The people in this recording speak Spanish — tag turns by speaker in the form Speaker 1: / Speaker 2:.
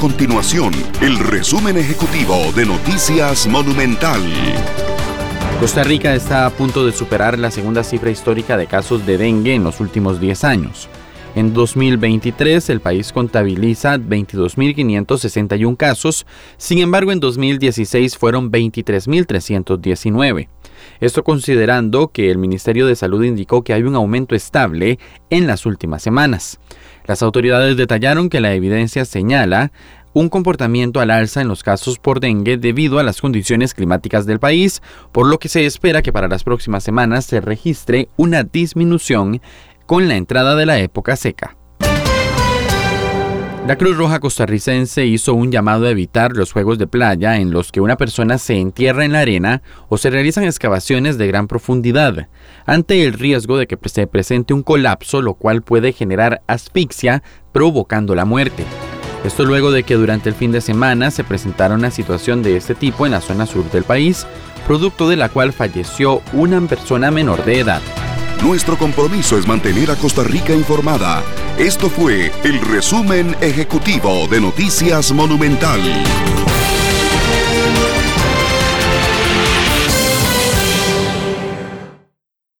Speaker 1: continuación el resumen ejecutivo de Noticias Monumental.
Speaker 2: Costa Rica está a punto de superar la segunda cifra histórica de casos de dengue en los últimos 10 años. En 2023 el país contabiliza 22.561 casos, sin embargo en 2016 fueron 23.319. Esto considerando que el Ministerio de Salud indicó que hay un aumento estable en las últimas semanas. Las autoridades detallaron que la evidencia señala un comportamiento al alza en los casos por dengue debido a las condiciones climáticas del país, por lo que se espera que para las próximas semanas se registre una disminución con la entrada de la época seca. La Cruz Roja costarricense hizo un llamado a evitar los juegos de playa en los que una persona se entierra en la arena o se realizan excavaciones de gran profundidad, ante el riesgo de que se presente un colapso, lo cual puede generar asfixia, provocando la muerte. Esto luego de que durante el fin de semana se presentara una situación de este tipo en la zona sur del país, producto de la cual falleció una persona menor de edad.
Speaker 1: Nuestro compromiso es mantener a Costa Rica informada. Esto fue el resumen ejecutivo de Noticias Monumental.